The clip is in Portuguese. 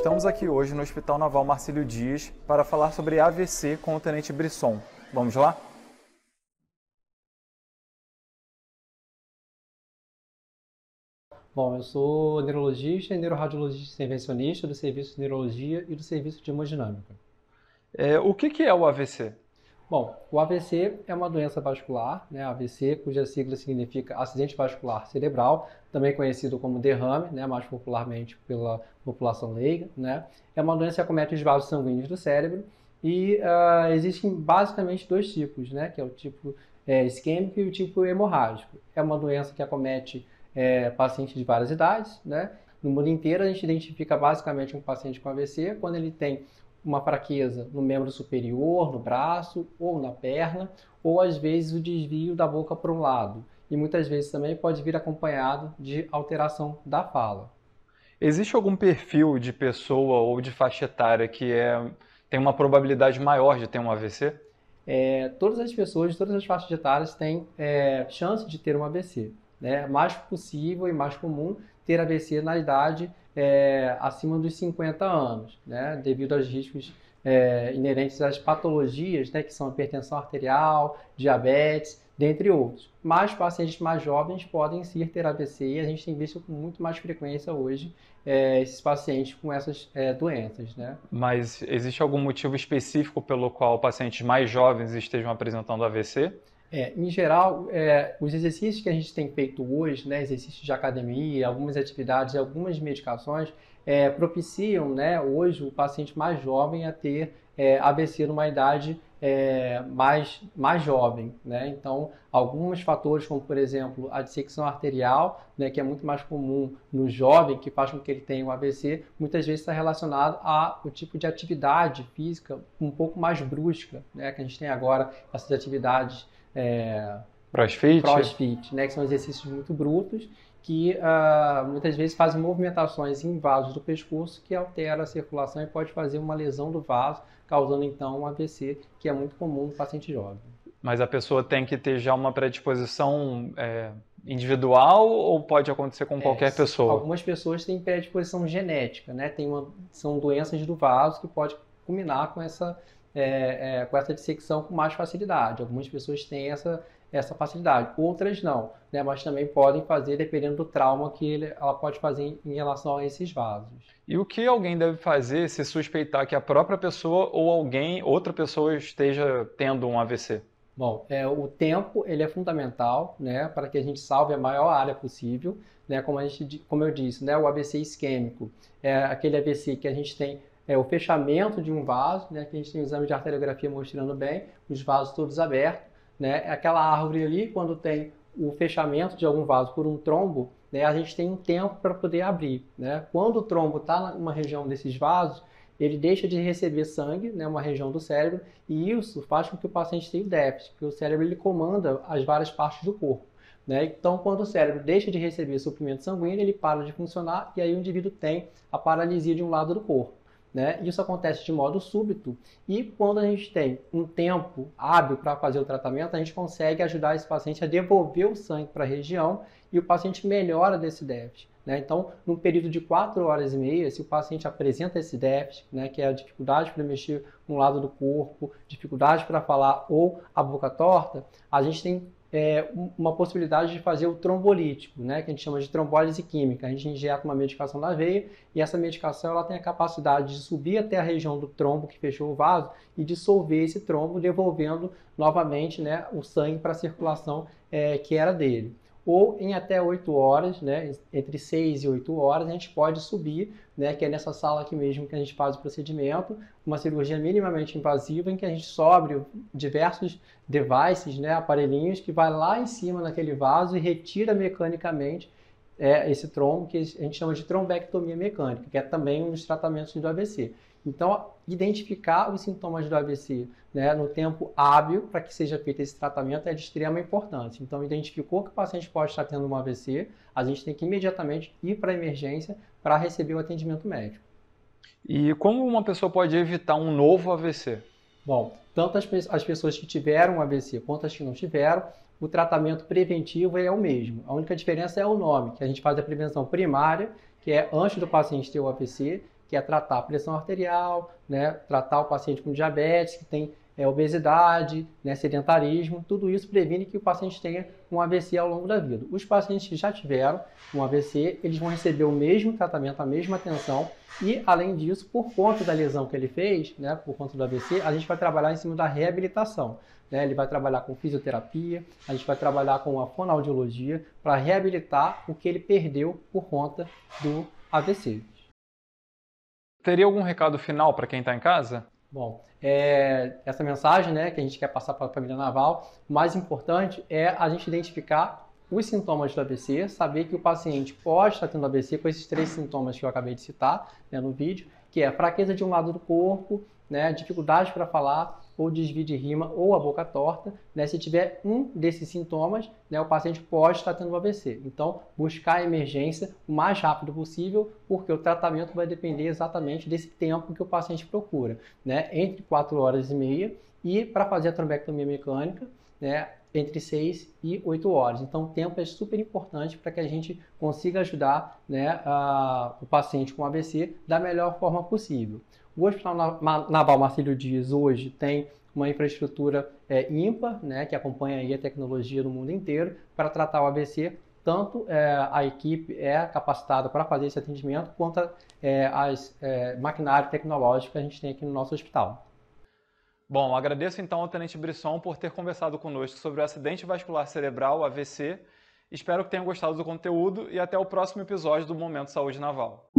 Estamos aqui hoje no Hospital Naval Marcílio Dias para falar sobre AVC com o Tenente Brisson. Vamos lá? Bom, eu sou neurologista e neuroradiologista intervencionista do Serviço de Neurologia e do Serviço de Hemodinâmica. É, o que, que é o AVC? Bom, o AVC é uma doença vascular, né, AVC, cuja sigla significa acidente vascular cerebral, também conhecido como derrame, né, mais popularmente pela população leiga. Né. É uma doença que acomete os vasos sanguíneos do cérebro e uh, existem basicamente dois tipos, né, que é o tipo é, isquêmico e o tipo hemorrágico. É uma doença que acomete é, pacientes de várias idades, né? No mundo inteiro a gente identifica basicamente um paciente com AVC quando ele tem uma fraqueza no membro superior, no braço ou na perna, ou às vezes o desvio da boca para um lado. E muitas vezes também pode vir acompanhado de alteração da fala. Existe algum perfil de pessoa ou de faixa etária que é, tem uma probabilidade maior de ter um AVC? É, todas as pessoas todas as faixas etárias têm é, chance de ter um AVC. Né? Mais possível e mais comum ter AVC na idade é, acima dos 50 anos, né? devido aos riscos é, inerentes às patologias, né? que são hipertensão arterial, diabetes, dentre outros. Mas pacientes mais jovens podem sim ter AVC e a gente tem visto com muito mais frequência hoje é, esses pacientes com essas é, doenças. Né? Mas existe algum motivo específico pelo qual pacientes mais jovens estejam apresentando AVC? É, em geral, é, os exercícios que a gente tem feito hoje, né, exercícios de academia, algumas atividades, algumas medicações, é, propiciam né, hoje o paciente mais jovem a ter é, AVC numa idade é, mais, mais jovem. Né? Então, alguns fatores, como por exemplo a dissecção arterial, né, que é muito mais comum no jovem, que faz com que ele tenha um AVC, muitas vezes está relacionado ao tipo de atividade física um pouco mais brusca, né, que a gente tem agora, essas atividades é, crossfit. crossfit, né, que são exercícios muito brutos que uh, muitas vezes fazem movimentações em vasos do pescoço que altera a circulação e pode fazer uma lesão do vaso, causando então um AVC, que é muito comum no paciente jovem. Mas a pessoa tem que ter já uma predisposição é, individual ou pode acontecer com é, qualquer pessoa? Algumas pessoas têm predisposição genética, né? Tem uma, são doenças do vaso que pode culminar com essa é, é, com essa dissecção com mais facilidade. Algumas pessoas têm essa, essa facilidade, outras não, né? mas também podem fazer dependendo do trauma que ele, ela pode fazer em, em relação a esses vasos. E o que alguém deve fazer se suspeitar que a própria pessoa ou alguém, outra pessoa esteja tendo um AVC? Bom, é, o tempo ele é fundamental, né, para que a gente salve a maior área possível, né, como, a gente, como eu disse, né, o AVC isquêmico. É aquele AVC que a gente tem é o fechamento de um vaso, né, que a gente tem o exame de arteriografia mostrando bem, os vasos todos abertos, né, é aquela árvore ali, quando tem o fechamento de algum vaso por um trombo, né, a gente tem um tempo para poder abrir. Né? Quando o trombo está numa região desses vasos, ele deixa de receber sangue, né, uma região do cérebro, e isso faz com que o paciente tenha déficit, porque o cérebro ele comanda as várias partes do corpo. Né? Então, quando o cérebro deixa de receber suprimento sanguíneo, ele para de funcionar e aí o indivíduo tem a paralisia de um lado do corpo. Né? Isso acontece de modo súbito e quando a gente tem um tempo hábil para fazer o tratamento, a gente consegue ajudar esse paciente a devolver o sangue para a região e o paciente melhora desse déficit. Né? Então, num período de 4 horas e meia, se o paciente apresenta esse déficit, né, que é a dificuldade para mexer um lado do corpo, dificuldade para falar ou a boca torta, a gente tem é, uma possibilidade de fazer o trombolítico, né, que a gente chama de trombólise química. A gente injeta uma medicação na veia e essa medicação ela tem a capacidade de subir até a região do trombo que fechou o vaso e dissolver esse trombo, devolvendo novamente né, o sangue para a circulação é, que era dele ou em até 8 horas, né, entre 6 e 8 horas, a gente pode subir, né, que é nessa sala aqui mesmo que a gente faz o procedimento, uma cirurgia minimamente invasiva em que a gente sobre diversos devices, né, aparelhinhos que vai lá em cima naquele vaso e retira mecanicamente é, esse trombo que a gente chama de trombectomia mecânica, que é também um dos tratamentos do AVC. Então, identificar os sintomas do AVC né, no tempo hábil para que seja feito esse tratamento é de extrema importância. Então, identificou que o paciente pode estar tendo um AVC, a gente tem que imediatamente ir para a emergência para receber o atendimento médico. E como uma pessoa pode evitar um novo AVC? Bom, tanto as, as pessoas que tiveram um AVC quanto as que não tiveram, o tratamento preventivo é o mesmo. A única diferença é o nome, que a gente faz a prevenção primária, que é antes do paciente ter o AVC, que é tratar a pressão arterial, né, tratar o paciente com diabetes, que tem é, obesidade, né, sedentarismo, tudo isso previne que o paciente tenha um AVC ao longo da vida. Os pacientes que já tiveram um AVC, eles vão receber o mesmo tratamento, a mesma atenção e, além disso, por conta da lesão que ele fez, né, por conta do AVC, a gente vai trabalhar em cima da reabilitação. Né? Ele vai trabalhar com fisioterapia, a gente vai trabalhar com a fonoaudiologia para reabilitar o que ele perdeu por conta do AVC. Teria algum recado final para quem está em casa? Bom, é, essa mensagem né, que a gente quer passar para a família naval, o mais importante é a gente identificar os sintomas do AVC, saber que o paciente pode estar tendo AVC com esses três sintomas que eu acabei de citar né, no vídeo, que é fraqueza de um lado do corpo, né, dificuldade para falar, ou desvio de rima, ou a boca torta. Né, se tiver um desses sintomas, né, o paciente pode estar tendo AVC. Então, buscar a emergência o mais rápido possível, porque o tratamento vai depender exatamente desse tempo que o paciente procura, né, entre 4 horas e meia, e para fazer a trombectomia mecânica, né, entre 6 e 8 horas. Então, o tempo é super importante para que a gente consiga ajudar né, a, o paciente com AVC da melhor forma possível. O Hospital Naval Marcílio Dias hoje tem uma infraestrutura é, ímpar, né, que acompanha a tecnologia do mundo inteiro para tratar o AVC. Tanto é, a equipe é capacitada para fazer esse atendimento, quanto é, as é, maquinário tecnológico que a gente tem aqui no nosso hospital. Bom, agradeço então ao Tenente Brisson por ter conversado conosco sobre o acidente vascular cerebral, AVC. Espero que tenham gostado do conteúdo e até o próximo episódio do Momento Saúde Naval.